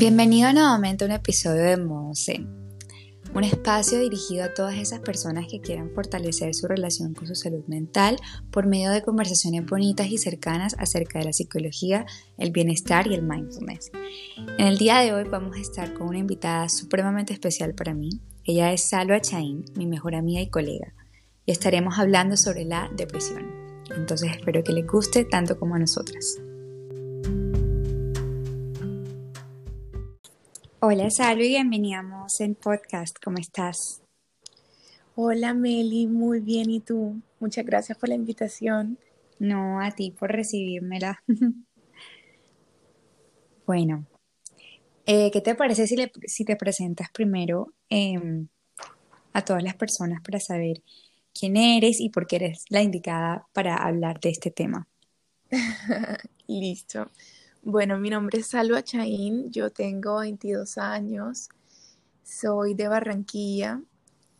Bienvenido nuevamente a un episodio de Modo un espacio dirigido a todas esas personas que quieran fortalecer su relación con su salud mental por medio de conversaciones bonitas y cercanas acerca de la psicología, el bienestar y el mindfulness. En el día de hoy vamos a estar con una invitada supremamente especial para mí. Ella es Salva Chain, mi mejor amiga y colega, y estaremos hablando sobre la depresión. Entonces espero que les guste tanto como a nosotras. Hola Salvi, bienvenidos en podcast. ¿Cómo estás? Hola Meli, muy bien. ¿Y tú? Muchas gracias por la invitación. No, a ti por recibírmela. bueno, eh, ¿qué te parece si, si te presentas primero em, a todas las personas para saber quién eres y por qué eres la indicada para hablar de este tema? Listo. Bueno, mi nombre es Salva Chaín, yo tengo 22 años, soy de Barranquilla,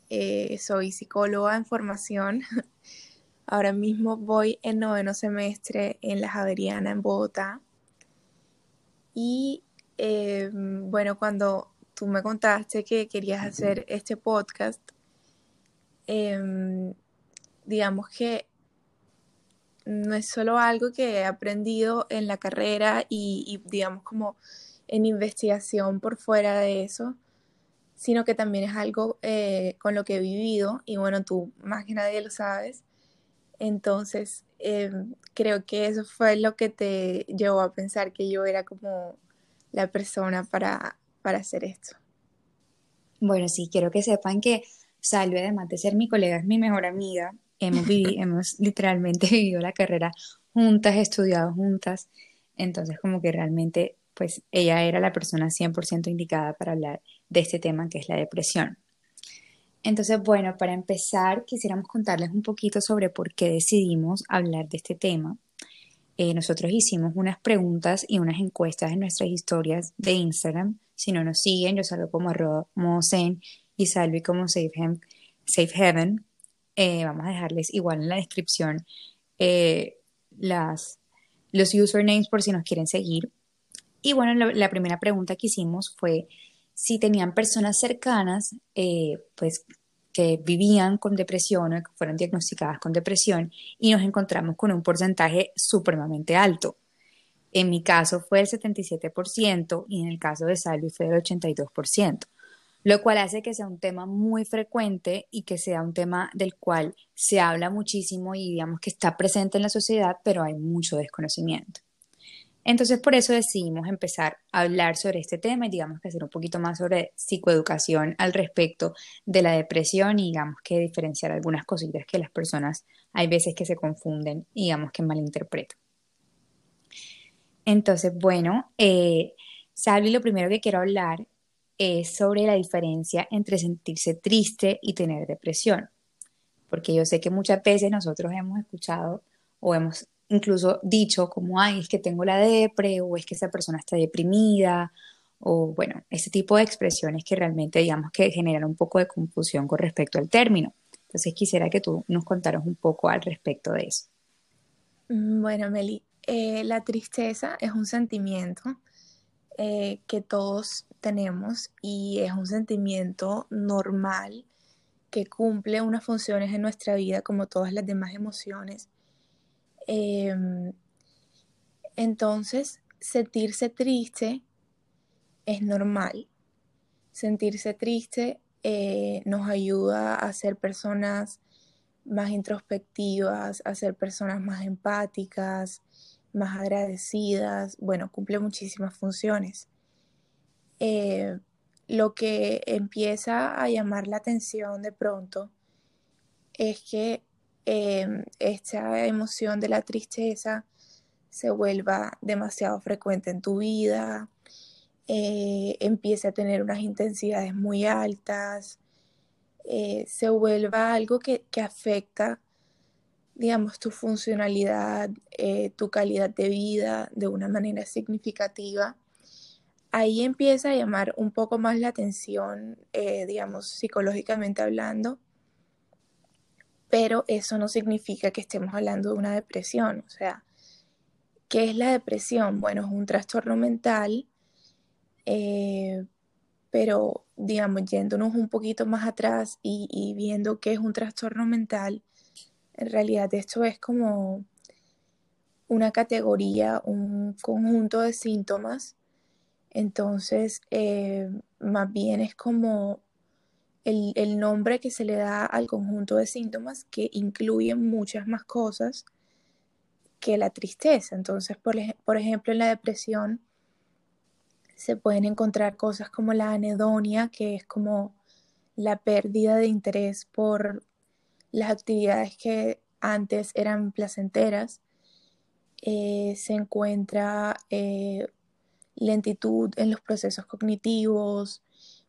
eh, soy psicóloga en formación. Ahora mismo voy en noveno semestre en la Javeriana en Bogotá. Y em, bueno, cuando tú me contaste que querías hacer este podcast, em, digamos que no es solo algo que he aprendido en la carrera y, digamos como en investigación por fuera de eso, sino que también es algo eh, con lo que he vivido y bueno, tú más que nadie lo sabes. Entonces, em, creo que eso fue lo que te llevó a pensar que yo era como la persona para, para hacer esto. Bueno, sí, quiero que sepan que Salve, además de ser mi colega, es mi mejor amiga hemos, hemos literalmente vivido la carrera juntas, estudiado juntas, entonces como que realmente pues ella era la persona 100% indicada para hablar de este tema que es la depresión. Entonces, bueno, para empezar, quisiéramos contarles un poquito sobre por qué decidimos hablar de este tema. Eh, nosotros hicimos unas preguntas y unas encuestas en nuestras historias de Instagram. Si no nos siguen, yo salgo como mozen y salvi como safe, safe Heaven. Eh, vamos a dejarles igual en la descripción eh, las, los usernames por si nos quieren seguir. Y bueno, la, primera pregunta que hicimos fue si tenían personas cercanas, eh, pues que vivían con depresión o que fueron diagnosticadas con depresión y nos encontramos con un porcentaje supremamente alto. En mi caso fue el 77% y en el caso de Salvi fue el 82% lo cual hace que sea un tema muy frecuente y que sea un tema del cual se habla muchísimo y digamos que está presente en la sociedad, pero hay mucho desconocimiento. Entonces, por eso decidimos empezar a hablar sobre este tema y digamos que hacer un poquito más sobre psicoeducación al respecto de la depresión y digamos que diferenciar algunas cositas que las personas hay veces que se confunden y digamos que malinterpretan. Entonces, bueno, eh, Salvi, lo primero que quiero hablar es sobre la diferencia entre sentirse triste y tener depresión. Porque yo sé que muchas veces nosotros hemos escuchado o hemos incluso dicho como, ay, es que tengo la depre o es que esa persona está deprimida o bueno, ese tipo de expresiones que realmente digamos que generan un poco de confusión con respecto al término. Entonces quisiera que tú nos contaras un poco al respecto de eso. Mm, bueno, Meli, eh, la tristeza es un sentimiento eh, que todos tenemos y es un sentimiento normal que cumple unas funciones en nuestra vida como todas las demás emociones. Em, entonces, sentirse triste es normal. Sentirse triste eh, nos ayuda a ser personas más introspectivas, a ser personas más empáticas, más agradecidas, bueno, cumple muchísimas funciones. Eh, lo que empieza a llamar la atención de pronto es que em, esta emoción de la tristeza se vuelva demasiado frecuente en tu vida, eh, empiece a tener unas intensidades muy altas, eh, se vuelva algo que, que afecta digamos, tu funcionalidad, eh, tu calidad de vida de una manera significativa, ahí empieza a llamar un poco más la atención, eh, digamos, psicológicamente hablando, pero eso no significa que estemos hablando de una depresión. O sea, ¿qué es la depresión? Bueno, es un trastorno mental Eh, pero, digamos, yéndonos un poquito más atrás y, y viendo qué es un trastorno mental, en realidad esto es como una categoría, un conjunto de síntomas. Entonces, eh, más bien es como el, el, nombre que se le da al conjunto de síntomas que incluyen muchas más cosas que la tristeza. Entonces, por, por ejemplo, en la depresión se pueden encontrar cosas como la anedonia, que es como la pérdida de interés por las actividades que antes eran placenteras eh, se encuentra eh, lentitud en los procesos cognitivos,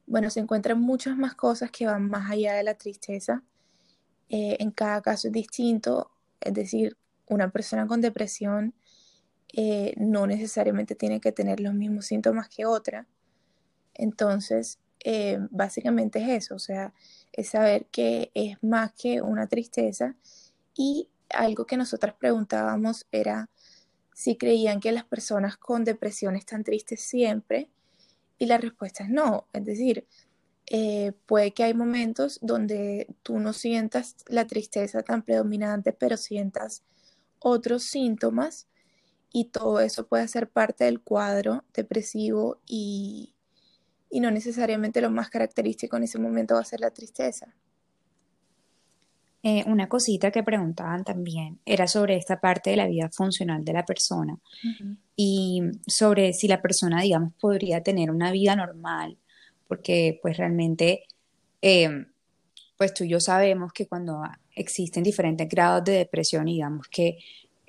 bueno, se encuentran muchas más cosas que van más allá de la tristeza. Eh, en cada caso es distinto, es decir, una persona con depresión no necesariamente tiene que tener los mismos síntomas que otra. Entonces, básicamente es eso, o sea, es saber que es más que una tristeza y algo que nosotras preguntábamos era si creían que las personas con depresión están tristes siempre y la respuesta es no. Es decir, eh, puede que hay momentos donde tú no sientas la tristeza tan predominante, pero sientas otros síntomas y todo eso puede ser parte del cuadro depresivo y, y no necesariamente lo más característico en ese momento va a ser la tristeza. Eh, una cosita que preguntaban también era sobre esta parte de la vida funcional de la persona y sobre si la persona, digamos, podría tener una vida normal, porque pues realmente, eh, pues tú y yo sabemos que cuando existen diferentes grados de depresión, digamos que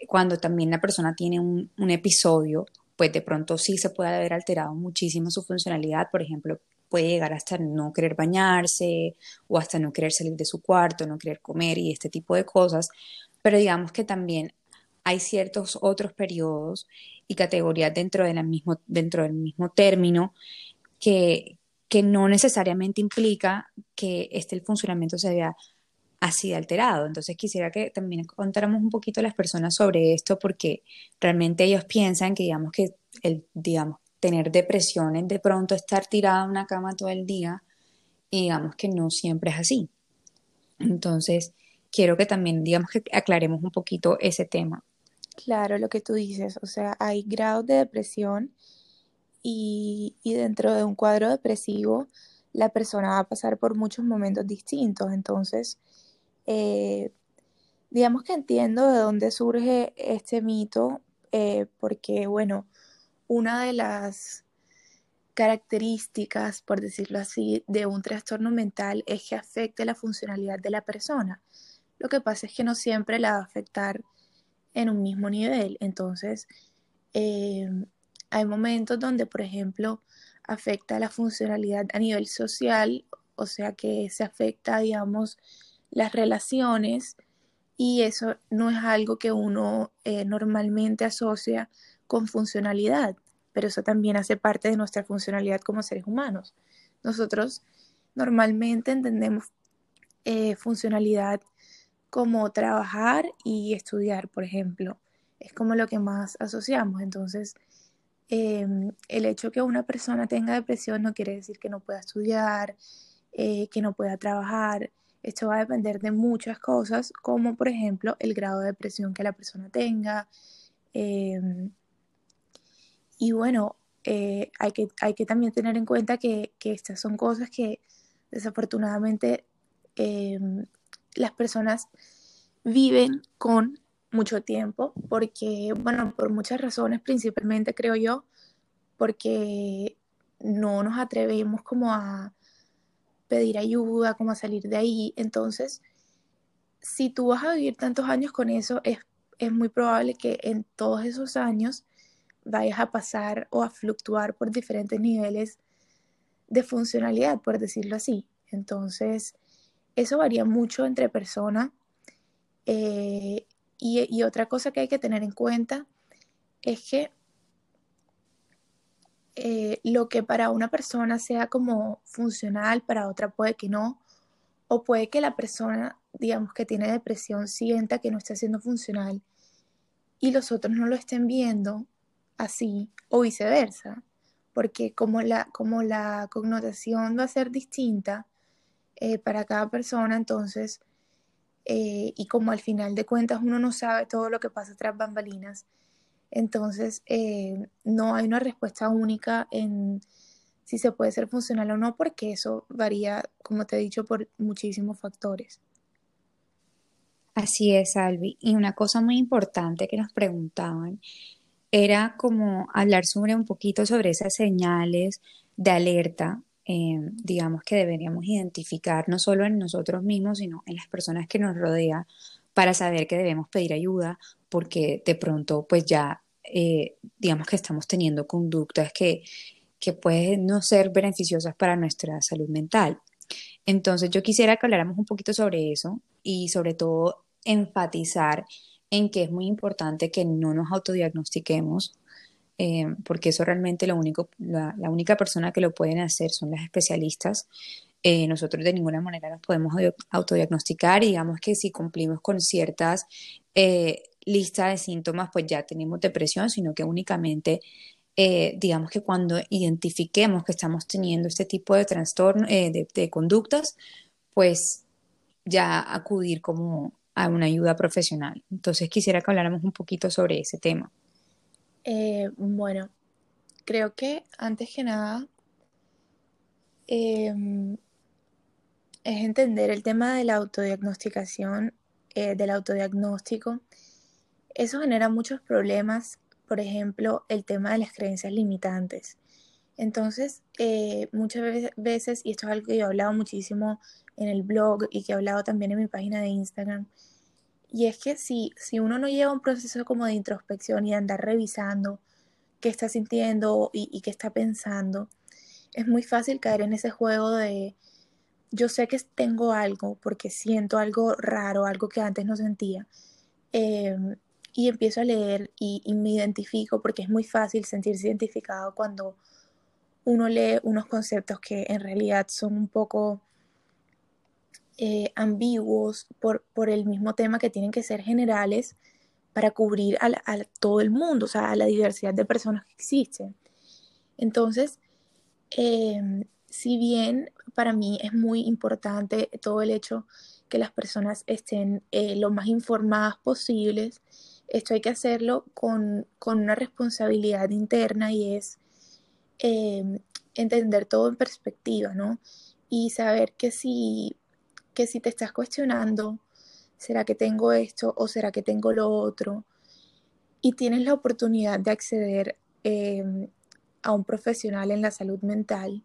cuando también la persona tiene un, un episodio, pues de pronto sí se puede haber alterado muchísimo su funcionalidad, por ejemplo, puede llegar hasta no querer bañarse o hasta no querer salir de su cuarto, no querer comer y este tipo de cosas. Pero digamos que también hay ciertos otros periodos y categorías dentro, dentro del mismo término que, que no necesariamente implica que este el funcionamiento se vea así alterado. Entonces quisiera que también contáramos un poquito a las personas sobre esto porque realmente ellos piensan que digamos que el digamos tener depresiones, de pronto estar tirada en una cama todo el día y digamos que no siempre es así. Entonces, quiero que también, digamos que aclaremos un poquito ese tema. Claro, lo que tú dices, o sea, hay grados de depresión y, dentro de un cuadro depresivo la persona va a pasar por muchos momentos distintos. Entonces, eh, digamos que entiendo de dónde surge este mito, eh, porque, bueno, una de las características, por decirlo así, de un trastorno mental es que afecte la funcionalidad de la persona. Lo que pasa es que no siempre la va a afectar en un mismo nivel. Entonces, eh, hay momentos donde, por ejemplo, afecta la funcionalidad a nivel social, o sea que se afecta, digamos, las relaciones y eso no es algo que uno eh, normalmente asocia con funcionalidad, pero eso también hace parte de nuestra funcionalidad como seres humanos. Nosotros normalmente entendemos eh, funcionalidad como trabajar y estudiar, por ejemplo. Es como lo que más asociamos. Entonces, em, el hecho que una persona tenga depresión no quiere decir que no pueda estudiar, eh, que no pueda trabajar. Esto va a depender de muchas cosas, como por ejemplo el grado de depresión que la persona tenga, em, y bueno, eh, hay, que, hay que también tener en cuenta que, estas son cosas que desafortunadamente em, las personas viven con mucho tiempo, porque, bueno, por muchas razones, principalmente creo yo, porque no nos atrevemos como a pedir ayuda, como a salir de ahí. Entonces, si tú vas a vivir tantos años con eso, es, es muy probable que en todos esos años vayas a pasar o a fluctuar por diferentes niveles de funcionalidad, por decirlo así. Entonces, eso varía mucho entre personas. Eh, y, otra cosa que hay que tener en cuenta es que eh, lo que para una persona sea como funcional, para otra puede que no, o puede que la persona, digamos, que tiene depresión sienta que no está siendo funcional y los otros no lo estén viendo así o viceversa. porque como la, como la connotación va a ser distinta eh, para cada persona, entonces, eh, y como al final de cuentas uno no sabe todo lo que pasa tras bambalinas, entonces eh, no hay una respuesta única en si se puede ser funcional o no, porque eso varía, como te he dicho, por muchísimos factores. Así es, Albi. Y una cosa muy importante que nos preguntaban era como hablar sobre un poquito sobre esas señales de alerta, eh, digamos que deberíamos identificar no solo en nosotros mismos, sino en las personas que nos rodean para saber que debemos pedir ayuda, porque de pronto pues ya eh, digamos que estamos teniendo conductas que, que pueden no ser beneficiosas para nuestra salud mental. Entonces yo quisiera que habláramos un poquito sobre eso y sobre todo enfatizar en que es muy importante que no nos autodiagnostiquemos, eh, porque eso realmente lo único, la, única persona que lo pueden hacer son las especialistas. Eh, nosotros de ninguna manera nos podemos autodiagnosticar y digamos que si cumplimos con ciertas eh, listas de síntomas, pues ya tenemos depresión, sino que únicamente digamos que cuando identifiquemos que estamos teniendo este tipo de trastorno, de, conductas, pues ya acudir como a una ayuda profesional. Entonces quisiera que habláramos un poquito sobre ese tema. Eh, bueno, creo que antes que nada em, es entender el tema de la autodiagnosticación, eh, del autodiagnóstico. Eso genera muchos problemas, por ejemplo, el tema de las creencias limitantes. Entonces, eh, muchas veces, y esto es algo que yo he hablado muchísimo en el blog y que he hablado también en mi página de Instagram, y es que si, si uno no lleva un proceso como de introspección y andar revisando qué está sintiendo y qué está pensando, es muy fácil caer en ese juego de yo sé que tengo algo porque siento algo raro, algo que antes no sentía. Em, y empiezo a leer y, me identifico porque es muy fácil sentirse identificado cuando uno lee unos conceptos que en realidad son un poco eh, ambiguos por, por, el mismo tema que tienen que ser generales para cubrir a, todo el mundo, o sea, a la diversidad de personas que existen. Entonces, em, si bien para mí es muy importante todo el hecho que las personas estén eh, lo más informadas posibles, esto hay que hacerlo con, con una responsabilidad interna y es em, entender todo en perspectiva, ¿no? Y saber que si que si te estás cuestionando, ¿será que tengo esto o será que tengo lo otro? Y tienes la oportunidad de acceder em, a un profesional en la salud mental,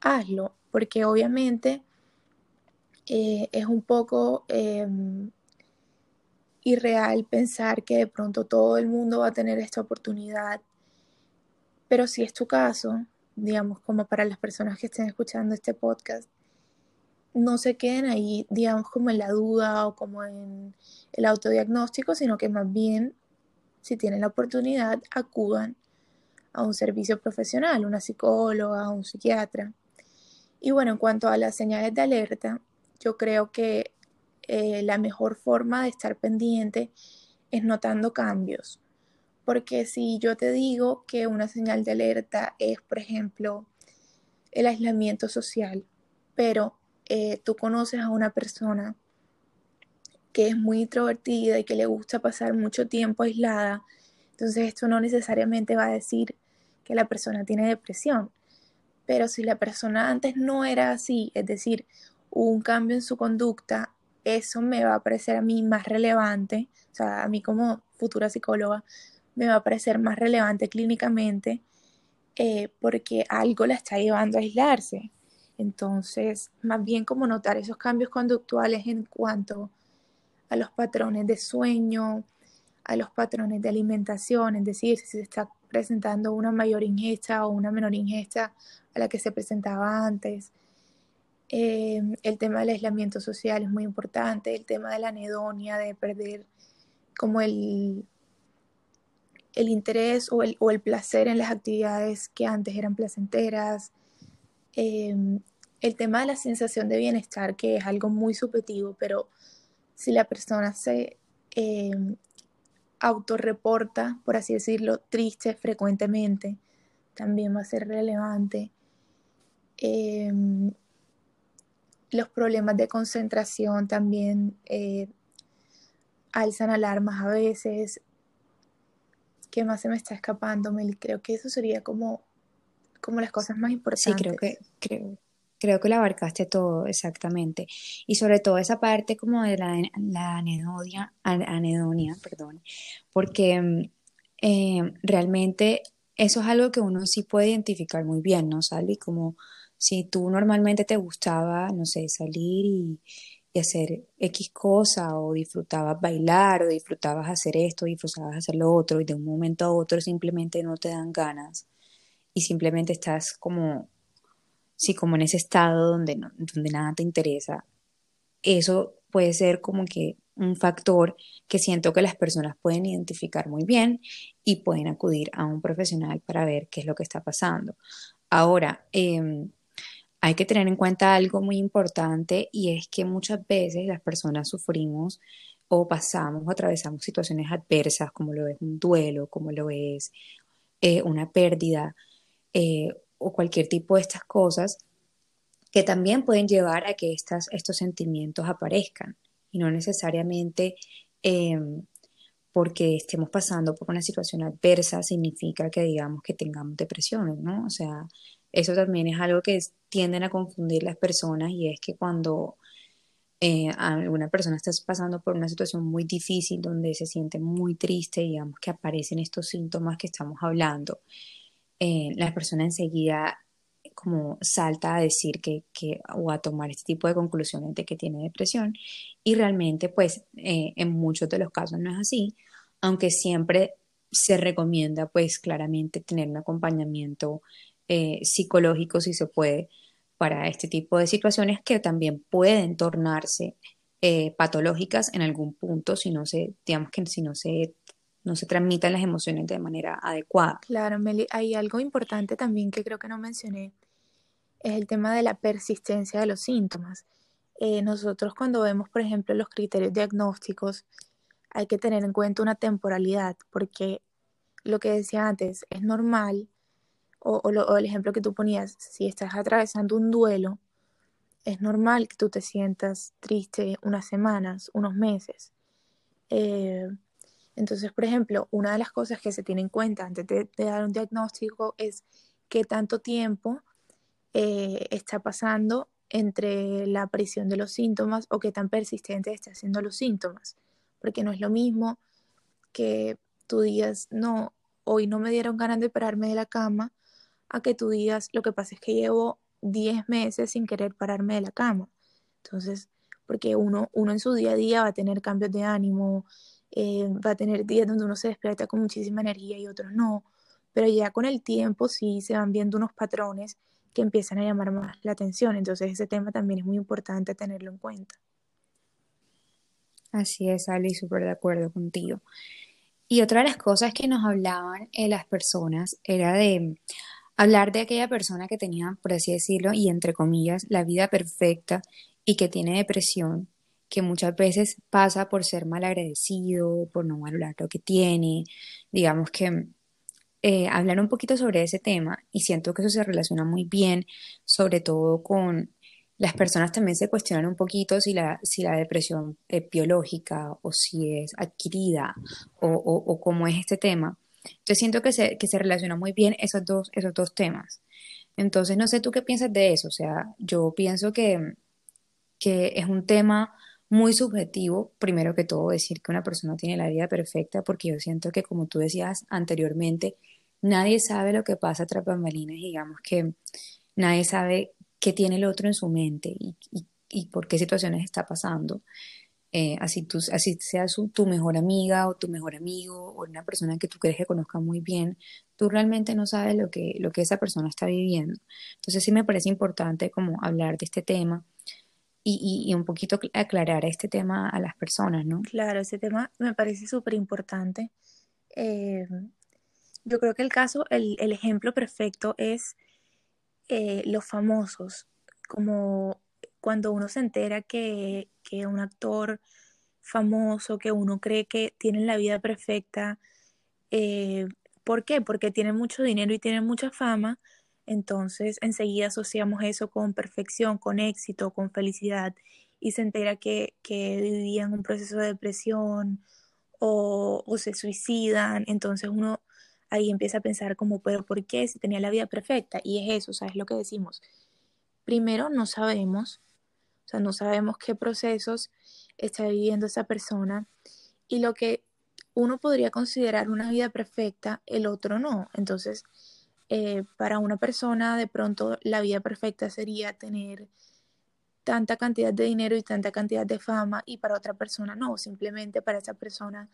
hazlo, porque obviamente eh, es un poco em, irreal pensar que de pronto todo el mundo va a tener esta oportunidad, pero si es tu caso, digamos, como para las personas que estén escuchando este podcast, no se queden ahí, digamos, como en la duda o como en el autodiagnóstico, sino que más bien, si tienen la oportunidad, acudan a un servicio profesional, una psicóloga, un psiquiatra. Y bueno, en cuanto a las señales de alerta, yo creo que eh, la mejor forma de estar pendiente es notando cambios. Porque si yo te digo que una señal de alerta es, por ejemplo, el aislamiento social, pero eh, tú conoces a una persona que es muy introvertida y que le gusta pasar mucho tiempo aislada, entonces esto no necesariamente va a decir que la persona tiene depresión. Pero si la persona antes no era así, es decir, un cambio en su conducta, eso me va a parecer a mí más relevante, o sea, a mí como futura psicóloga, me va a parecer más relevante clínicamente eh, porque algo la está llevando a aislarse. Entonces, más bien como notar esos cambios conductuales en cuanto a los patrones de sueño, a los patrones de alimentación, es decir, si se está presentando una mayor ingesta o una menor ingesta a la que se presentaba antes. Em, el tema del aislamiento social es muy importante, el tema de la anedonia, de perder como el, el interés o el, o el placer en las actividades que antes eran placenteras, em, el tema de la sensación de bienestar, que es algo muy subjetivo, pero si la persona se eh, autorreporta, por así decirlo, triste frecuentemente, también va a ser relevante. Em, los problemas de concentración también eh, alzan alarmas a veces. ¿Qué más se me está escapando, Meli? Creo que eso sería como, como las cosas más importantes. Sí, creo que, creo, creo que lo abarcaste todo, exactamente. Y sobre todo esa parte como de la, la anedonia, perdón, porque eh, realmente eso es algo que uno sí puede identificar muy bien, ¿no, Salvi? Como si tú normalmente te gustaba, no sé, salir y, hacer X cosa, o disfrutabas bailar, o disfrutabas hacer esto, disfrutabas hacer lo otro, y de un momento a otro simplemente no te dan ganas, y simplemente estás como, sí, como en ese estado donde, donde nada te interesa, eso puede ser como que un factor que siento que las personas pueden identificar muy bien y pueden acudir a un profesional para ver qué es lo que está pasando. Ahora, em, hay que tener en cuenta algo muy importante y es que muchas veces las personas sufrimos o pasamos o atravesamos situaciones adversas como lo es un duelo, como lo es eh, una pérdida eh, o cualquier tipo de estas cosas que también pueden llevar a que estas, estos sentimientos aparezcan y no necesariamente em, porque estemos pasando por una situación adversa significa que digamos que tengamos depresión, ¿no? O sea, eso también es algo que tienden a confundir las personas y es que cuando eh, alguna persona está pasando por una situación muy difícil donde se siente muy triste, digamos que aparecen estos síntomas que estamos hablando, eh, la persona enseguida como salta a decir que, que, o a tomar este tipo de conclusiones de que tiene depresión. Y realmente pues eh, en muchos de los casos no es así, aunque siempre se recomienda pues claramente tener un acompañamiento eh, psicológico si se puede para este tipo de situaciones que también pueden tornarse eh, patológicas en algún punto si no se, digamos que si no se no se transmitan las emociones de manera adecuada. Claro, Meli, hay algo importante también que creo que no mencioné, es el tema de la persistencia de los síntomas. Eh, nosotros cuando vemos, por ejemplo, los criterios diagnósticos, hay que tener en cuenta una temporalidad, porque lo que decía antes, es normal, o, el ejemplo que tú ponías, si estás atravesando un duelo, es normal que tú te sientas triste unas semanas, unos meses. Eh, entonces, por ejemplo, una de las cosas que se tiene en cuenta antes de, dar un diagnóstico es qué tanto tiempo eh, está pasando entre la aparición de los síntomas o qué tan persistente está siendo los síntomas. Porque no es lo mismo que tú digas, no, hoy no me dieron ganas de pararme de la cama, a que tú digas, lo que pasa es que llevo 10 meses sin querer pararme de la cama. Entonces, porque uno, uno en su día a día va a tener cambios de ánimo, eh, va a tener días donde uno se despierta con muchísima energía y otros no, pero ya con el tiempo sí se van viendo unos patrones que empiezan a llamar más la atención, entonces ese tema también es muy importante tenerlo en cuenta. Así es, Ali, súper de acuerdo contigo. Y otra de las cosas que nos hablaban eh, las personas era de hablar de aquella persona que tenía, por así decirlo, y entre comillas, la vida perfecta y que tiene depresión que muchas veces pasa por ser mal agradecido, por no valorar lo que tiene, digamos que eh, hablar un poquito sobre ese tema y siento que eso se relaciona muy bien, sobre todo con las personas también se cuestionan un poquito si la, si la depresión es biológica o si es adquirida o, o, cómo es este tema. Yo siento que se, que se relaciona muy bien esos dos, esos dos temas. Entonces, no sé tú qué piensas de eso. O sea, yo pienso que, que es un tema muy subjetivo, primero que todo, decir que una persona tiene la vida perfecta, porque yo siento que, como tú decías anteriormente, nadie sabe lo que pasa tras bambalinas, digamos que nadie sabe qué tiene el otro en su mente y, por qué situaciones está pasando. Eh, así, tú, así sea tu mejor amiga o tu mejor amigo o una persona que tú crees que conozca muy bien, tú realmente no sabes lo que, lo que esa persona está viviendo. Entonces sí me parece importante como hablar de este tema y, un poquito aclarar este tema a las personas, ¿no? Claro, ese tema me parece súper importante. Eh, yo creo que el caso, el, ejemplo perfecto es eh, los famosos, como cuando uno se entera que, que, un actor famoso, que uno cree que tiene la vida perfecta, eh, ¿Por qué? Porque tienen mucho dinero y tienen mucha fama, entonces enseguida asociamos eso con perfección, con éxito, con felicidad y se entera que, que vivían un proceso de depresión o, o, se suicidan, entonces uno ahí empieza a pensar como, pero ¿por qué si tenía la vida perfecta? Y es eso, o sea, es lo que decimos. Primero, no sabemos, o sea, no sabemos qué procesos está viviendo esa persona y lo que uno podría considerar una vida perfecta, el otro no. Entonces, eh, para una persona de pronto la vida perfecta sería tener tanta cantidad de dinero y tanta cantidad de fama y para otra persona no, simplemente para esa persona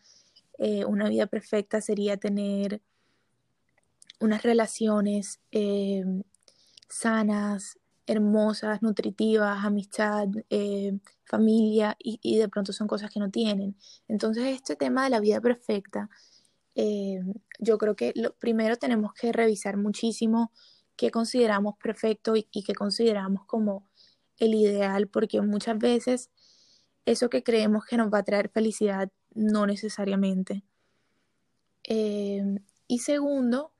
eh, una vida perfecta sería tener unas relaciones eh, sanas, hermosas, nutritivas, amistad, familia, y, de pronto son cosas que no tienen. Entonces, este tema de la vida perfecta, eh, yo creo que lo, primero tenemos que revisar muchísimo qué consideramos perfecto y, qué consideramos como el ideal, porque muchas veces eso que creemos que nos va a traer felicidad, no necesariamente. y segundo,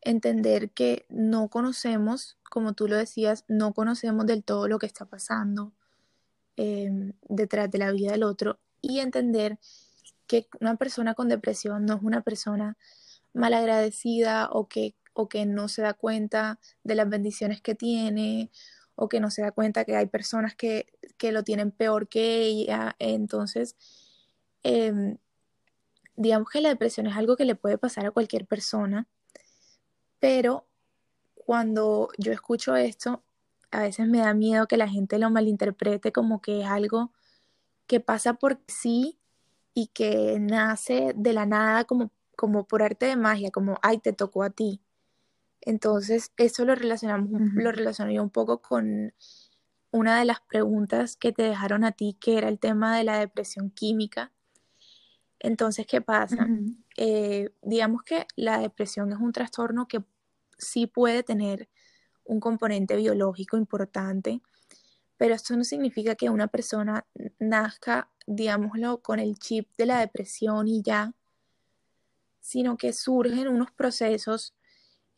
entender que no conocemos, como tú lo decías, no conocemos del todo lo que está pasando em, detrás de la vida del otro y entender que una persona con depresión no es una persona malagradecida o que, o que no se da cuenta de las bendiciones que tiene o que no se da cuenta que hay personas que, lo tienen peor que ella. Entonces, em, digamos que la depresión es algo que le puede pasar a cualquier persona pero cuando yo escucho esto, a veces me da miedo que la gente lo malinterprete como que es algo que pasa por sí y que nace de la nada como, como por arte de magia, como, ay, te tocó a ti. Entonces, eso lo relacionamos, lo relaciono yo un poco con una de las preguntas que te dejaron a ti, que era el tema de la depresión química. Entonces, ¿qué pasa? Eh, digamos que la depresión es un trastorno que sí puede tener un componente biológico importante, pero esto no significa que una persona nazca, digámoslo, con el chip de la depresión y ya, sino que surgen unos procesos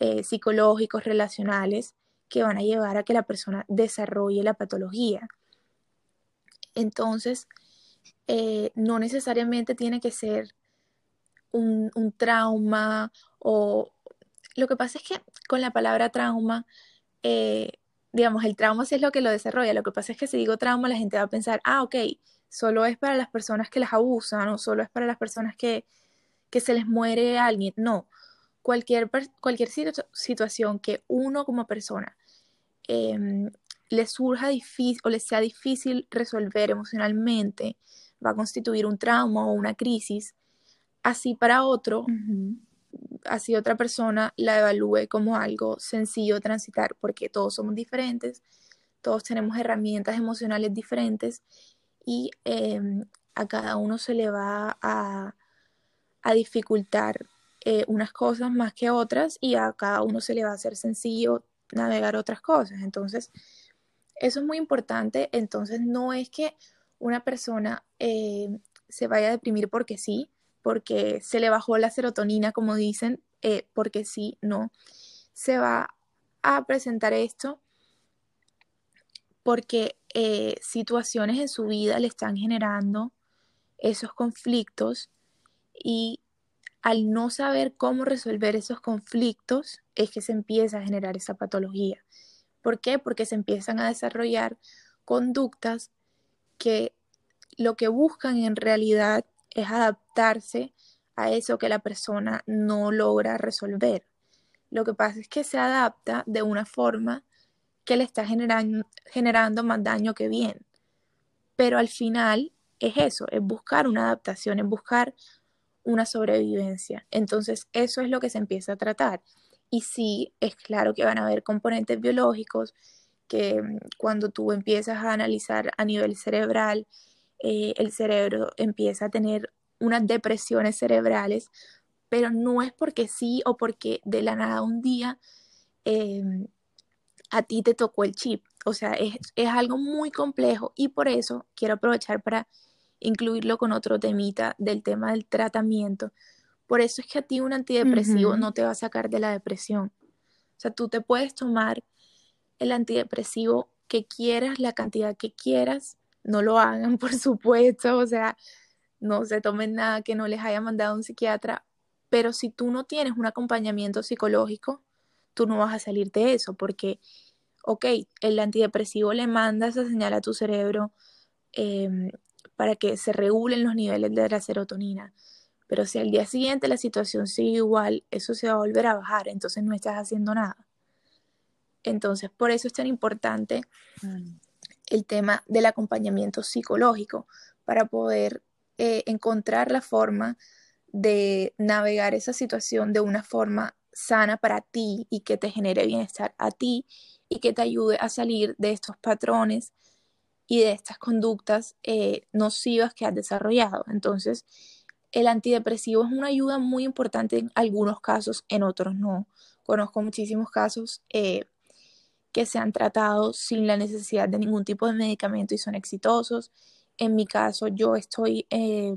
eh, psicológicos, relacionales, que van a llevar a que la persona desarrolle la patología. Entonces, eh, no necesariamente tiene que ser un, trauma o lo que pasa es que con la palabra trauma, eh, digamos, el trauma sí es lo que lo desarrolla. Lo que pasa es que si digo trauma, la gente va a pensar, ah, ok, solo es para las personas que las abusan o solo es para las personas que, que se les muere alguien. No, cualquier, cualquier situación que uno como persona em, le surja difícil o le sea difícil resolver emocionalmente, va a constituir un trauma o una crisis así para otro, así otra persona la evalúe como algo sencillo transitar, porque todos somos diferentes, todos tenemos herramientas emocionales diferentes y em, a cada uno se le va a, dificultar eh, unas cosas más que otras y a cada uno se le va a hacer sencillo navegar otras cosas. Entonces, eso es muy importante. Entonces, no es que una persona eh, se vaya a deprimir porque sí, porque se le bajó la serotonina, como dicen, eh, porque sí, no. Se va a presentar esto porque eh, situaciones en su vida le están generando esos conflictos y al no saber cómo resolver esos conflictos es que se empieza a generar esa patología. ¿Por qué? Porque se empiezan a desarrollar conductas que lo que buscan en realidad es adaptarse a eso que la persona no logra resolver. Lo que pasa es que se adapta de una forma que le está generando, más daño que bien. Pero al final es eso, es buscar una adaptación, es buscar una sobrevivencia. Entonces eso es lo que se empieza a tratar. Y sí, es claro que van a haber componentes biológicos que mm, cuando tú empiezas a analizar a nivel cerebral, eh, el cerebro empieza a tener unas depresiones cerebrales, pero no es porque sí o porque de la nada un día em, a ti te tocó el chip. O sea, es, es, algo muy complejo y por eso quiero aprovechar para incluirlo con otro temita del tema del tratamiento, Por eso es que a ti un antidepresivo no te va a sacar de la depresión. O sea, tú te puedes tomar el antidepresivo que quieras, la cantidad que quieras, no lo hagan, por supuesto, o sea, no se tomen nada que no les haya mandado un psiquiatra, pero si tú no tienes un acompañamiento psicológico, tú no vas a salir de eso, porque, ok, el antidepresivo le manda esa señal a tu cerebro em, para que se regulen los niveles de la serotonina, pero si al día siguiente la situación sigue igual, eso se va a volver a bajar, entonces no estás haciendo nada. Entonces, por eso es tan importante el tema del acompañamiento psicológico, para poder eh, encontrar la forma de navegar esa situación de una forma sana para ti y que te genere bienestar a ti y que te ayude a salir de estos patrones y de estas conductas eh, nocivas que has desarrollado. Entonces, el antidepresivo es una ayuda muy importante en algunos casos, en otros no. Conozco muchísimos casos eh, que se han tratado sin la necesidad de ningún tipo de medicamento y son exitosos. En mi caso, yo estoy eh,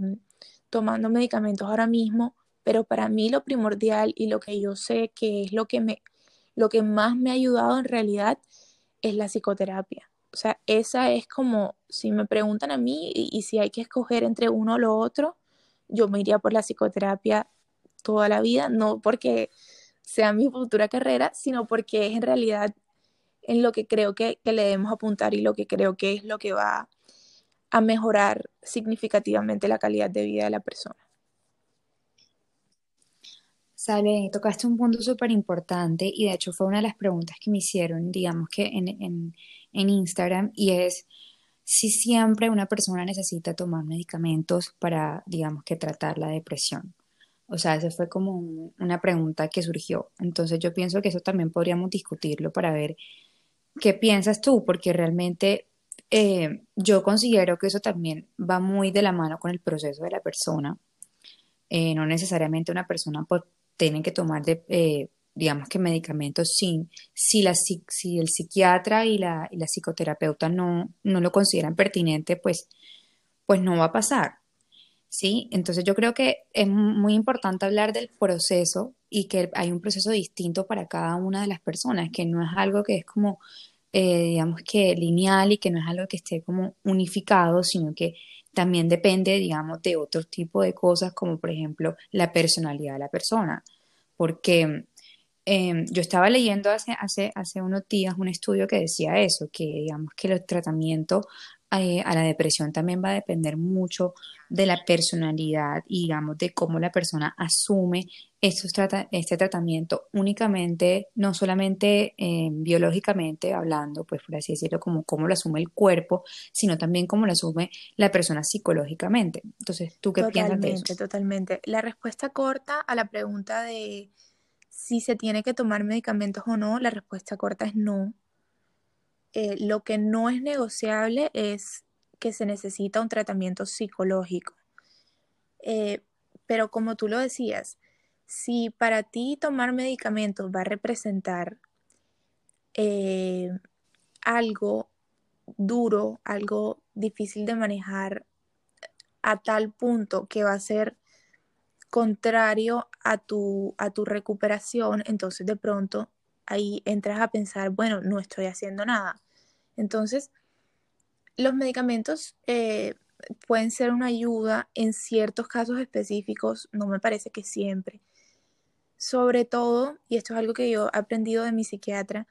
tomando medicamentos ahora mismo, pero para mí lo primordial y lo que yo sé que es lo que me, lo que más me ha ayudado en realidad es la psicoterapia. O sea, esa es como, si me preguntan a mí y si hay que escoger entre uno o lo otro, yo me iría por la psicoterapia toda la vida, no porque sea mi futura carrera, sino porque es en realidad en lo que creo que, le debemos apuntar y lo que creo que es lo que va a mejorar significativamente la calidad de vida de la persona. Sale, tocaste un punto súper importante y de hecho fue una de las preguntas que me hicieron, digamos que en, en, en Instagram, y es si siempre una persona necesita tomar medicamentos para, digamos, que tratar la depresión. O sea, esa fue como una pregunta que surgió. Entonces yo pienso que eso también podríamos discutirlo para ver qué piensas tú, porque realmente eh, yo considero que eso también va muy de la mano con el proceso de la persona. Eh, no necesariamente una persona pues, tiene que tomar de, eh, digamos que medicamentos sin, si, la, si el psiquiatra y la, y la psicoterapeuta no, no lo consideran pertinente, pues, pues no va a pasar. ¿Sí? Entonces yo creo que es muy importante hablar del proceso y que hay un proceso distinto para cada una de las personas, que no es algo que es como, eh, digamos que lineal y que no es algo que esté como unificado, sino que también depende, digamos, de otro tipo de cosas, como por ejemplo la personalidad de la persona. Porque Em, yo estaba leyendo hace, hace, hace unos días un estudio que decía eso, que digamos que el tratamiento eh, a la depresión también va a depender mucho de la personalidad y digamos de cómo la persona asume estos trata este tratamiento únicamente, no solamente em, biológicamente hablando, pues por así decirlo, como cómo lo asume el cuerpo, sino también cómo lo asume la persona psicológicamente. Entonces, ¿tú qué piensas de eso? Totalmente. La respuesta corta a la pregunta de si se tiene que tomar medicamentos o no, la respuesta corta es no. Eh, lo que no es negociable es que se necesita un tratamiento psicológico. Eh, pero como tú lo decías, si para ti tomar medicamentos va a representar eh, algo duro, algo difícil de manejar a tal punto que va a ser contrario a tu, a tu recuperación, entonces de pronto ahí entras a pensar, bueno, no estoy haciendo nada. Entonces, los medicamentos eh, pueden ser una ayuda en ciertos casos específicos, no me parece que siempre. Sobre todo, y esto es algo que yo he aprendido de mi psiquiatra,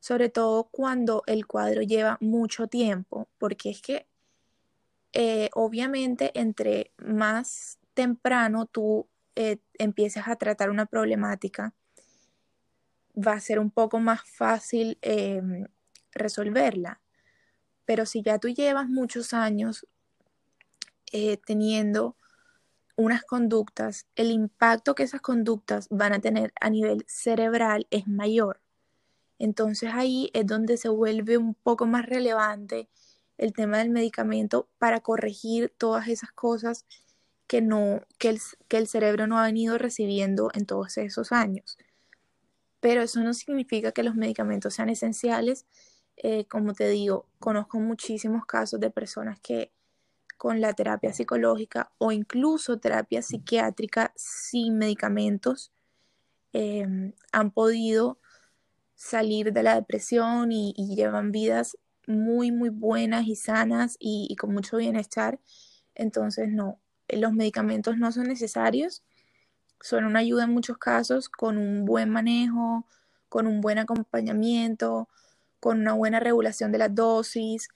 sobre todo cuando el cuadro lleva mucho tiempo, porque es que eh, obviamente entre más temprano tú eh, empieces a tratar una problemática, va a ser un poco más fácil em, resolverla. Pero si ya tú llevas muchos años eh, teniendo unas conductas, el impacto que esas conductas van a tener a nivel cerebral es mayor. Entonces ahí es donde se vuelve un poco más relevante el tema del medicamento para corregir todas esas cosas que, no, que, que el cerebro no ha venido recibiendo en todos esos años. Pero eso no significa que los medicamentos sean esenciales. Eh, como te digo, conozco muchísimos casos de personas que con la terapia psicológica o incluso terapia psiquiátrica sin medicamentos em, han podido salir de la depresión y, llevan vidas muy, muy buenas y sanas y, con mucho bienestar. Entonces, no, los medicamentos no son necesarios, son una ayuda en muchos casos con un buen manejo, con un buen acompañamiento, con una buena regulación de las dosis,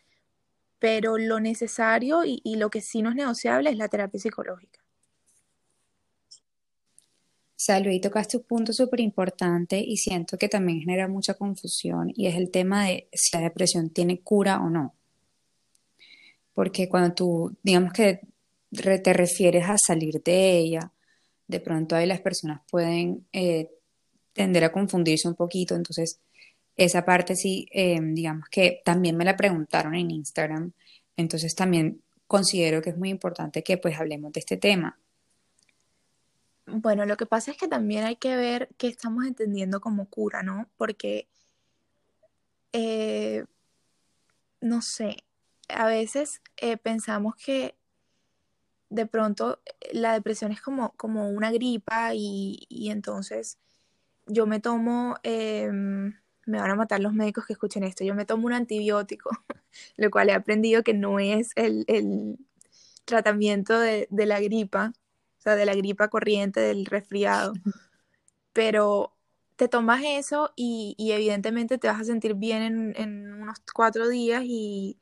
pero lo necesario y, lo que sí no es negociable es la terapia psicológica. Salve, y tocaste un punto súper importante y siento que también genera mucha confusión y es el tema de si la depresión tiene cura o no. Porque cuando tú, digamos que te refieres a salir de ella, de pronto ahí las personas pueden eh, tender a confundirse un poquito, entonces esa parte sí, eh, digamos que también me la preguntaron en Instagram, entonces también considero que es muy importante que pues hablemos de este tema. Bueno, lo que pasa es que también hay que ver qué estamos entendiendo como cura, ¿no? Porque, eh, no sé, a veces eh, pensamos que de pronto eh, la depresión es como, como una gripa y, entonces yo me tomo, em, me van a matar los médicos que escuchen esto, yo me tomo un antibiótico, lo cual he aprendido que no es el, tratamiento de, de la gripa, o sea, de la gripa corriente, del resfriado. Pero te tomas eso y, evidentemente te vas a sentir bien en, unos cuatro días y,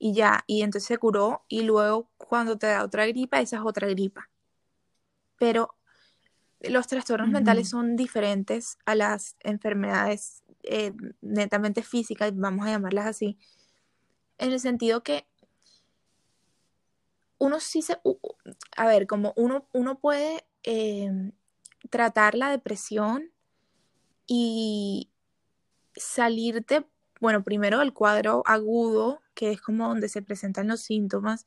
ya, y entonces se curó y luego cuando te da otra gripa, esa es otra gripa. Pero los trastornos mentales son diferentes a las enfermedades eh, netamente físicas, vamos a llamarlas así, en el sentido que uno sí se, a ver, como uno, uno puede em, tratar la depresión y salirte, bueno, primero del cuadro agudo, que es como donde se presentan los síntomas,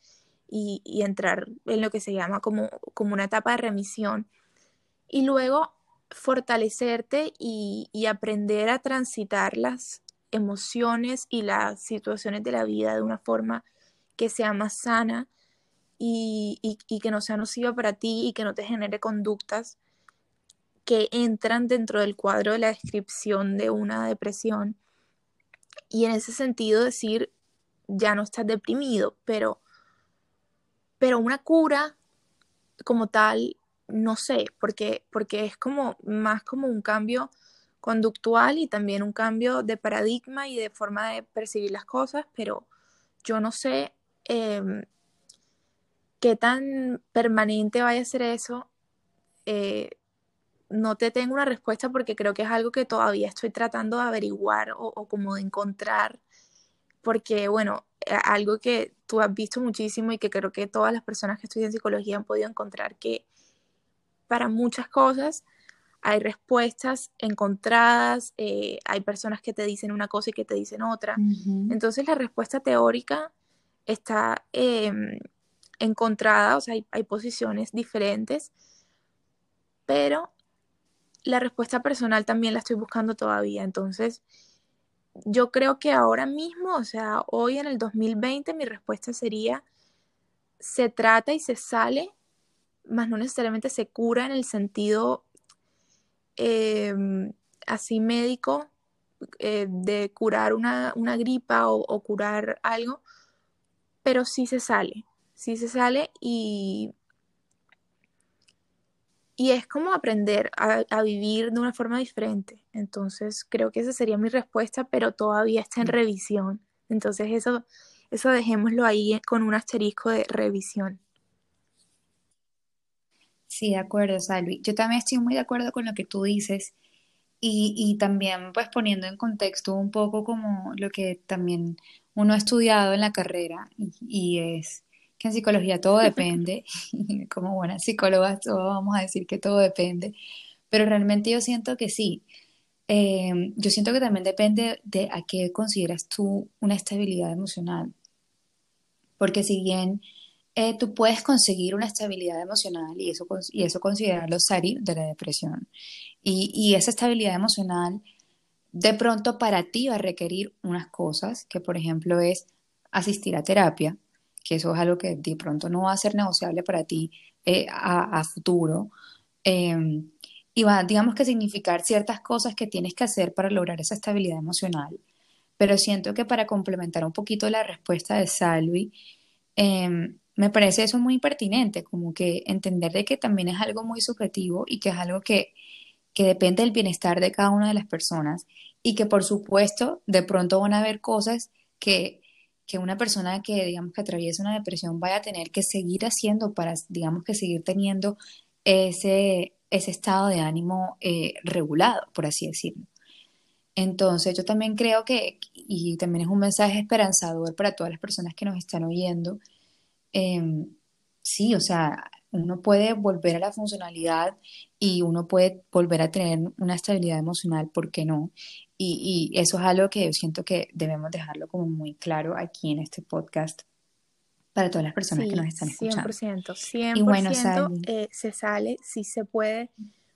y, entrar en lo que se llama como, como, una etapa de remisión. Y luego fortalecerte y, y aprender a transitar las emociones y las situaciones de la vida de una forma que sea más sana y, que no sea nociva para ti y que no te genere conductas que entran dentro del cuadro de la descripción de una depresión. Y en ese sentido decir, ya no estás deprimido, pero, pero una cura como tal, no sé, porque, porque es como más como un cambio conductual y también un cambio de paradigma y de forma de percibir las cosas, pero yo no sé em, qué tan permanente vaya a ser eso, eh, no te tengo una respuesta porque creo que es algo que todavía estoy tratando de averiguar o, como de encontrar, porque bueno, algo que tú has visto muchísimo y que creo que todas las personas que estudian psicología han podido encontrar que para muchas cosas hay respuestas encontradas, eh, hay personas que te dicen una cosa y que te dicen otra. Entonces la respuesta teórica está em, encontrada, o sea, hay, posiciones diferentes, pero la respuesta personal también la estoy buscando todavía. Entonces, yo creo que ahora mismo, o sea, hoy en el 2020, mi respuesta sería, se trata y se sale, más no necesariamente se cura en el sentido em, así médico eh, de curar una, gripa o, curar algo, pero sí se sale sí se sale y, y es como aprender a, vivir de una forma diferente. Entonces creo que esa sería mi respuesta, pero todavía está en mm. revisión. Entonces eso, eso dejémoslo ahí con un asterisco de revisión. Sí, de acuerdo, Salvi. Yo también estoy muy de acuerdo con lo que tú dices y, y también pues poniendo en contexto un poco como lo que también uno ha estudiado en la carrera y es que en psicología todo depende, como buenas psicólogas todos vamos a decir que todo depende, pero realmente yo siento que sí. Em, yo siento que también depende de a qué consideras tú una estabilidad emocional. Porque si bien eh, tú puedes conseguir una estabilidad emocional y eso, y eso considerarlo salir de la depresión, y, y esa estabilidad emocional de pronto para ti va a requerir unas cosas, que por ejemplo es asistir a terapia, que eso es algo que de pronto no va a ser negociable para ti eh, a, futuro. Em, y va, digamos que significar ciertas cosas que tienes que hacer para lograr esa estabilidad emocional. Pero siento que para complementar un poquito la respuesta de Salvi, em, me parece eso muy pertinente, como que entender de que también es algo muy subjetivo y que es algo que, que depende del bienestar de cada una de las personas y que por supuesto de pronto van a haber cosas que, que una persona que digamos que atraviesa una depresión vaya a tener que seguir haciendo para digamos que seguir teniendo ese, ese estado de ánimo eh, regulado, por así decirlo. Entonces yo también creo que, y también es un mensaje esperanzador para todas las personas que nos están oyendo, em, sí, o sea, uno puede volver a la funcionalidad y uno puede volver a tener una estabilidad emocional, ¿por qué no? Y, y eso es algo que yo siento que debemos dejarlo como muy claro aquí en este podcast para todas las personas que nos están escuchando. 100%, 100% y bueno, eh, se sale, sí se puede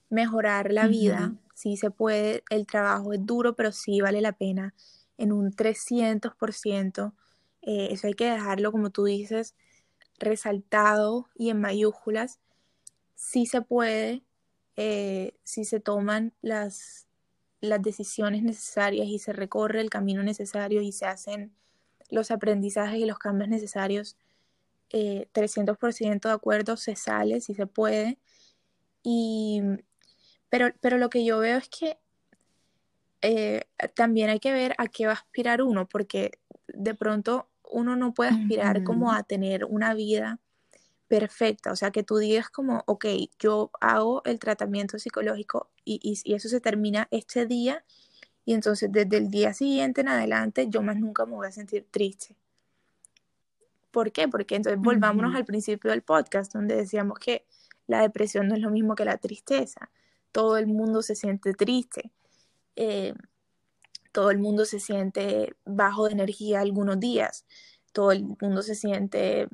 mejorar la vida, sí se puede, el trabajo es duro, pero sí vale la pena en un 300%. Eh, eso hay que dejarlo, como tú dices, resaltado y en mayúsculas, sí se puede, eh, si se toman las, las decisiones necesarias y se recorre el camino necesario y se hacen los aprendizajes y los cambios necesarios, 300% eh, de acuerdo, se sale, si se puede. Y, pero, pero lo que yo veo es que eh, también hay que ver a qué va a aspirar uno, porque de pronto uno no puede aspirar como a tener una vida perfecta, o sea, que tú digas como, ok, yo hago el tratamiento psicológico y, y, eso se termina este día y entonces desde el día siguiente en adelante yo más nunca me voy a sentir triste. ¿Por qué? Porque entonces volvámonos al principio del podcast donde decíamos que la depresión no es lo mismo que la tristeza. Todo el mundo se siente triste. Eh, todo el mundo se siente bajo de energía algunos días, todo el mundo se siente,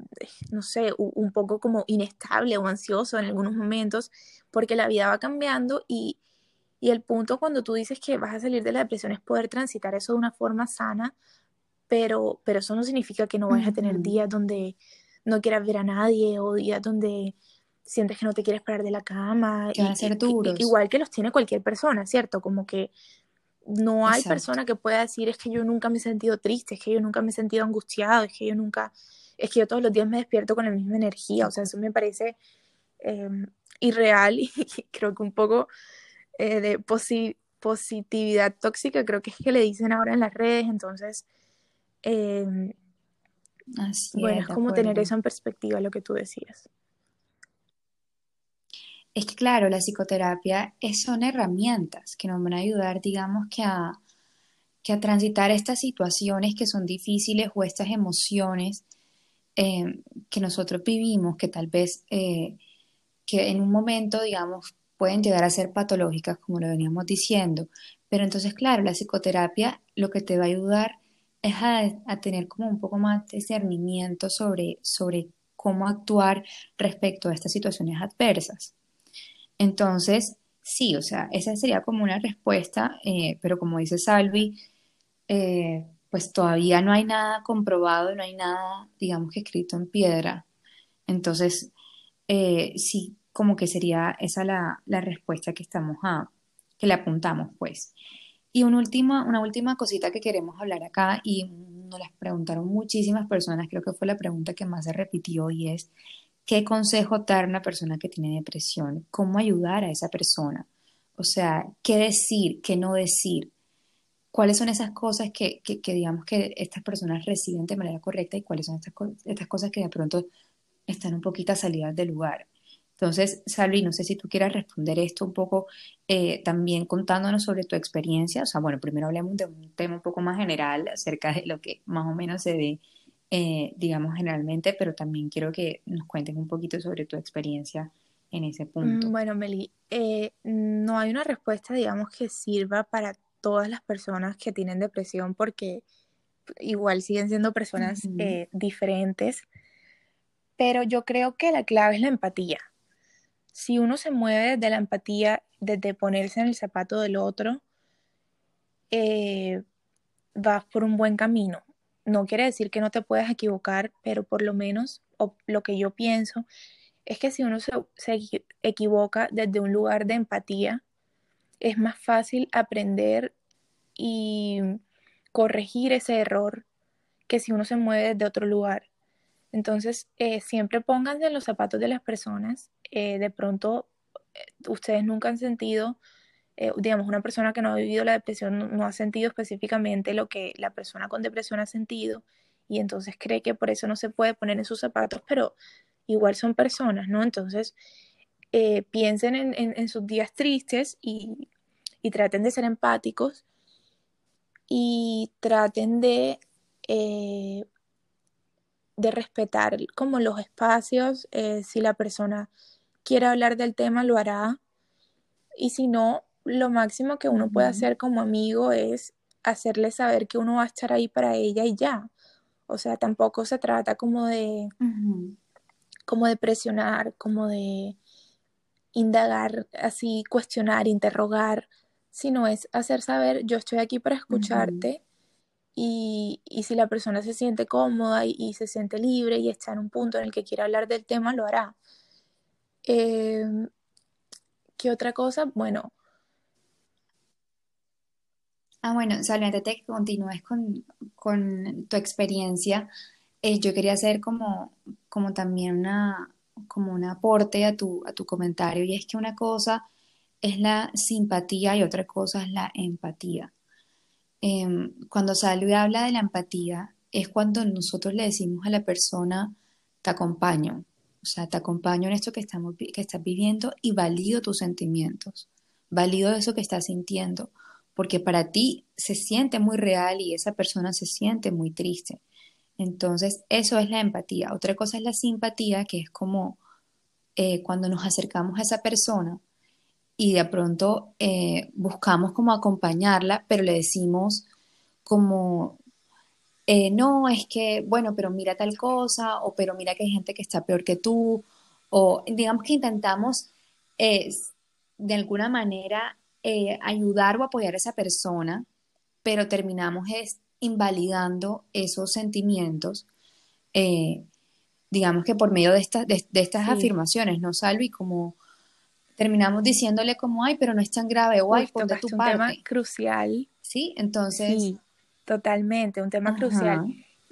no sé, un poco como inestable o ansioso en algunos momentos, porque la vida va cambiando y, el punto cuando tú dices que vas a salir de la depresión es poder transitar eso de una forma sana, pero, pero eso no significa que no vayas a tener días donde no quieras ver a nadie o días donde sientes que no te quieres parar de la cama. Que van a ser duros. igual que los tiene cualquier persona, ¿cierto? Como que no hay persona que pueda decir es que yo nunca me he sentido triste, es que yo nunca me he sentido angustiado, es que yo nunca, es que yo todos los días me despierto con la misma energía, o sea, eso me parece em, irreal y creo que un poco eh, de positividad tóxica, creo que es que le dicen ahora en las redes, entonces, em, bueno, es como tener eso en perspectiva, lo que tú decías. Es que claro, la psicoterapia son herramientas que nos van a ayudar, digamos, que a, que a transitar estas situaciones que son difíciles o estas emociones eh, que nosotros vivimos, que tal vez eh, que en un momento, digamos, pueden llegar a ser patológicas, como lo veníamos diciendo. Pero entonces, claro, la psicoterapia lo que te va a ayudar es a, tener como un poco más de discernimiento sobre, sobre cómo actuar respecto a estas situaciones adversas. Entonces, sí, o sea, esa sería como una respuesta, eh, pero como dice Salvi, eh, pues todavía no hay nada comprobado, no hay nada, digamos que escrito en piedra. Entonces, eh, sí, como que sería esa la, la, respuesta que estamos a, que le apuntamos, pues. Y una última, una última cosita que queremos hablar acá, y nos las preguntaron muchísimas personas, creo que fue la pregunta que más se repitió, y es, ¿Qué consejo dar a una persona que tiene depresión? ¿Cómo ayudar a esa persona? O sea, ¿qué decir? ¿Qué no decir? ¿Cuáles son esas cosas que, digamos que estas personas reciben de manera correcta y cuáles son estas, estas cosas que de pronto están un poquito salidas del lugar? Entonces, Salvi, no sé si tú quieras responder esto un poco eh, también contándonos sobre tu experiencia. O sea, bueno, primero hablemos de un tema un poco más general acerca de lo que más o menos se ve eh, digamos generalmente, pero también quiero que nos cuentes un poquito sobre tu experiencia en ese punto. Mm, bueno, Meli, eh, no hay una respuesta, digamos, que sirva para todas las personas que tienen depresión porque igual siguen siendo personas eh, diferentes, pero yo creo que la clave es la empatía. Si uno se mueve desde la empatía, desde ponerse en el zapato del otro, vas por un buen camino no quiere decir que no te puedas equivocar, pero por lo menos lo que yo pienso es que si uno se, equivoca desde un lugar de empatía, es más fácil aprender y corregir ese error que si uno se mueve desde otro lugar. Entonces, eh, siempre pónganse en los zapatos de las personas. Eh, de pronto, eh, ustedes nunca han sentido, digamos, una persona que no ha vivido la depresión no, ha sentido específicamente lo que la persona con depresión ha sentido y entonces cree que por eso no se puede poner en sus zapatos, pero igual son personas, ¿no? Entonces, piensen en, sus días tristes y, y, traten de ser empáticos y traten de de respetar como los espacios, eh, si la persona quiere hablar del tema, lo hará. Y si no, lo máximo que uno puede hacer como amigo es hacerle saber que uno va a estar ahí para ella y ya. O sea, tampoco se trata como de, como de presionar, como de indagar, así cuestionar, interrogar, sino es hacer saber, yo estoy aquí para escucharte y, si la persona se siente cómoda y, se siente libre y está en un punto en el que quiere hablar del tema, lo hará. Em, ¿Qué otra cosa? Bueno. Ah, bueno, solamente te continúes con, tu experiencia. Eh, yo quería hacer como, como también una, como un aporte a tu, a tu comentario, y es que una cosa es la simpatía y otra cosa es la empatía. Em, cuando Salud habla de la empatía, es cuando nosotros le decimos a la persona, te acompaño, o sea, te acompaño en esto que, estamos, que estás viviendo y valido tus sentimientos, valido eso que estás sintiendo, porque para ti se siente muy real y esa persona se siente muy triste. Entonces, eso es la empatía. Otra cosa es la simpatía, que es como eh, cuando nos acercamos a esa persona y de pronto eh, buscamos como acompañarla, pero le decimos como, eh, no, es que, bueno, pero mira tal cosa, o pero mira que hay gente que está peor que tú, o digamos que intentamos de alguna manera ayudar o apoyar a esa persona, pero terminamos es invalidando esos sentimientos, digamos que por medio de, de, estas afirmaciones, ¿no, Salvi? Como terminamos diciéndole como, ay, pero no es tan grave, o ay, ponte tu un tema crucial. Sí, entonces. Sí, totalmente, un tema crucial.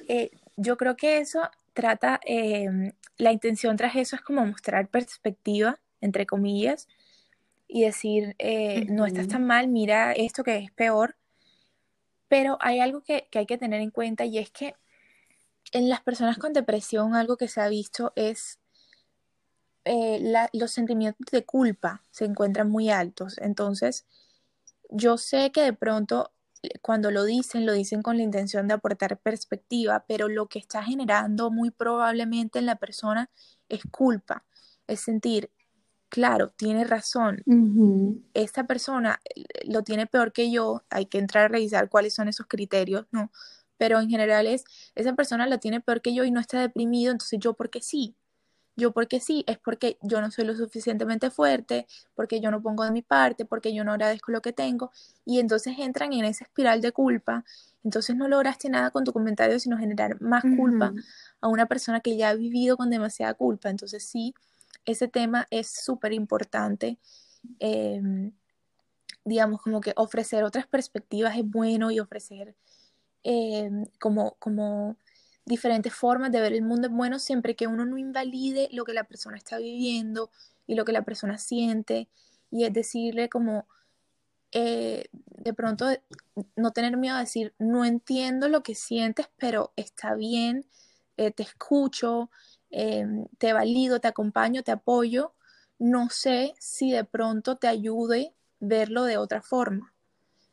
Eh, yo creo que eso trata, em, la intención tras eso es como mostrar perspectiva, entre comillas, y decir, eh, no estás tan mal, mira esto que es peor. Pero hay algo que, que hay que tener en cuenta y es que en las personas con depresión algo que se ha visto es eh, los sentimientos de culpa se encuentran muy altos. Entonces, yo sé que de pronto eh, cuando lo dicen, lo dicen con la intención de aportar perspectiva, pero lo que está generando muy probablemente en la persona es culpa, es sentir, claro, tiene razón, esta persona eh, lo tiene peor que yo, hay que entrar a revisar cuáles son esos criterios, ¿no? Pero en general es, esa persona lo tiene peor que yo y no está deprimido, entonces yo, porque sí? Yo porque sí, es porque yo no soy lo suficientemente fuerte, porque yo no pongo de mi parte, porque yo no agradezco lo que tengo, y entonces entran en esa espiral de culpa, entonces no lograste nada con tu comentario, sino generar más culpa a una persona que ya ha vivido con demasiada culpa. Entonces sí, ese tema es súper importante. Em, digamos, como que ofrecer otras perspectivas es bueno y ofrecer em, como, como diferentes formas de ver el mundo es bueno siempre que uno no invalide lo que la persona está viviendo y lo que la persona siente y es decirle como eh, de pronto no tener miedo a decir no entiendo lo que sientes pero está bien eh, te escucho em, te valido te acompaño te apoyo no sé si de pronto te ayude verlo de otra forma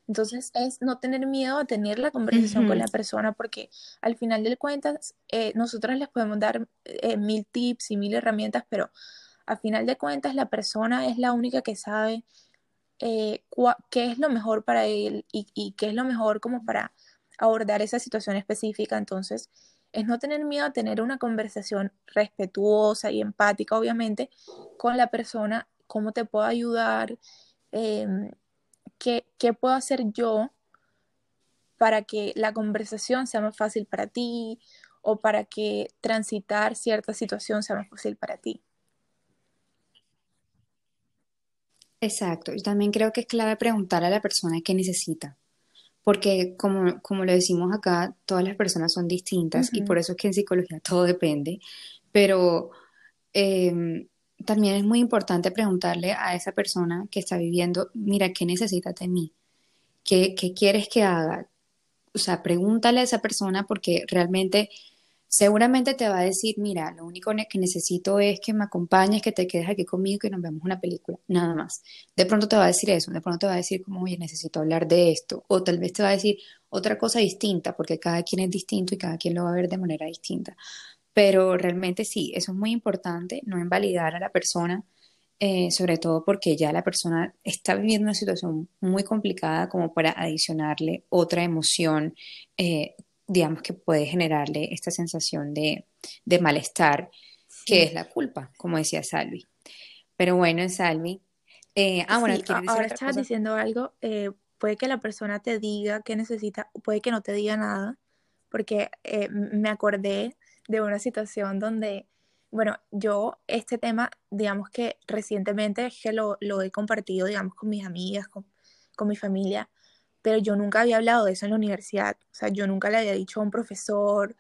entonces es no tener miedo a tener la conversación con la persona porque al final de cuentas eh, nosotros les podemos dar eh, mil tips y mil herramientas, pero al final de cuentas la persona es la única que sabe eh, qué es lo mejor para él y, y, qué es lo mejor como para abordar esa situación específica. Entonces es no tener miedo a tener una conversación respetuosa y empática, obviamente, con la persona, cómo te puedo ayudar. Em, ¿qué, puedo hacer yo para que la conversación sea más fácil para ti o para que transitar cierta situación sea más fácil para ti. Exacto, yo también creo que es clave preguntar a la persona qué necesita, porque como, como lo decimos acá, todas las personas son distintas y por eso es que en psicología todo depende, pero em, también es muy importante preguntarle a esa persona que está viviendo, mira, ¿qué necesitas de mí? ¿Qué, qué quieres que haga? O sea, pregúntale a esa persona porque realmente seguramente te va a decir, mira, lo único que necesito es que me acompañes, que te quedes aquí conmigo que nos veamos una película, nada más. De pronto te va a decir eso, de pronto te va a decir como, oye, necesito hablar de esto, o tal vez te va a decir otra cosa distinta, porque cada quien es distinto y cada quien lo va a ver de manera distinta. Pero realmente sí, eso es muy importante, no invalidar a la persona, eh, sobre todo porque ya la persona está viviendo una situación muy complicada como para adicionarle otra emoción eh, digamos que puede generarle esta sensación de, malestar, que es la culpa, como decía Salvi. Pero bueno, Salvi. Eh, ah, bueno, ahora estás diciendo algo. Eh, puede que la persona te diga que necesita, puede que no te diga nada, porque eh, me acordé de una situación donde, bueno, yo este tema, digamos que recientemente es que lo, he compartido, digamos, con mis amigas, con, con mi familia, pero yo nunca había hablado de eso en la universidad, o sea, yo nunca le había dicho a un profesor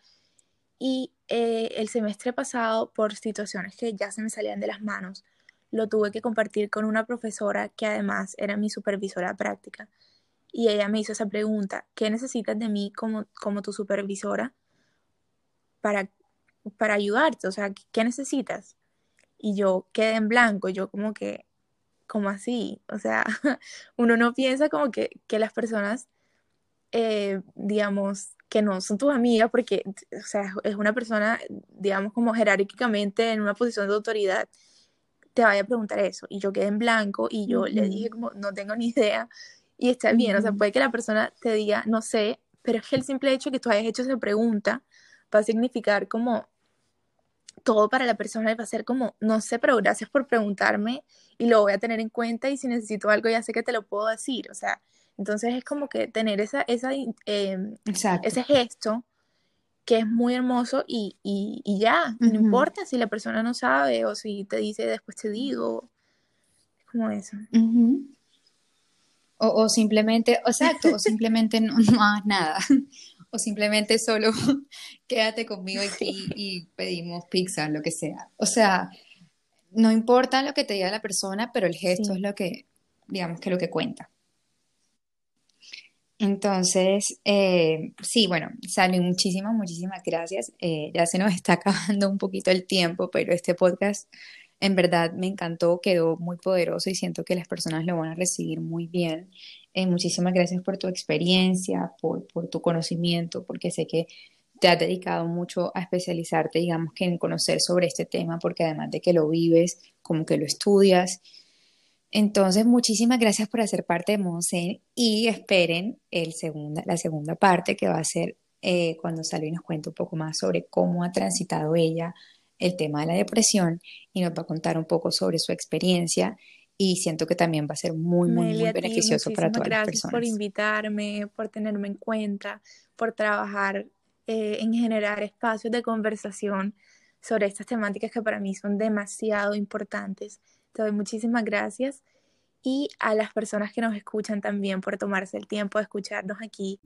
y eh, el semestre pasado, por situaciones que ya se me salían de las manos, lo tuve que compartir con una profesora que además era mi supervisora práctica. Y ella me hizo esa pregunta, ¿qué necesitas de mí como, como tu supervisora para, para ayudarte? O sea, ¿qué necesitas? Y yo quedé en blanco, yo como que, como así? O sea, uno no piensa como que, las personas, eh, digamos, que no son tus amigas, porque, o sea, es una persona, digamos, como jerárquicamente en una posición de autoridad, te vaya a preguntar eso. Y yo quedé en blanco y yo le dije como, no tengo ni idea. Y está bien, o sea, puede que la persona te diga, no sé, pero es que el simple hecho que tú hayas hecho esa pregunta va a significar como todo para la persona va a ser como, no sé, pero gracias por preguntarme y lo voy a tener en cuenta y si necesito algo ya sé que te lo puedo decir, o sea, entonces es como que tener esa, esa, em, ese gesto que es muy hermoso y, ya, no importa si la persona no sabe o si te dice después te digo, es como eso. o, simplemente, exacto, o simplemente no, no hagas nada o simplemente solo quédate conmigo y, y, pedimos pizza, lo que sea. O sea, no importa lo que te diga la persona, pero el gesto es lo que, digamos que lo que cuenta. Entonces, eh, sí, bueno, Sally, muchísimas, muchísimas gracias. Eh, ya se nos está acabando un poquito el tiempo, pero este podcast en verdad me encantó, quedó muy poderoso y siento que las personas lo van a recibir muy bien. Eh, muchísimas gracias por tu experiencia, por, tu conocimiento, porque sé que te has dedicado mucho a especializarte, digamos que en conocer sobre este tema, porque además de que lo vives, como que lo estudias. Entonces, muchísimas gracias por hacer parte de Monsen y esperen el segunda, la segunda parte que va a ser eh, cuando salga y nos cuente un poco más sobre cómo ha transitado ella el tema de la depresión y nos va a contar un poco sobre su experiencia y siento que también va a ser muy, muy, muy beneficioso para todas las personas. Gracias por invitarme, por tenerme en cuenta, por trabajar eh, en generar espacios de conversación sobre estas temáticas que para mí son demasiado importantes. Te doy muchísimas gracias y a las personas que nos escuchan también por tomarse el tiempo de escucharnos aquí.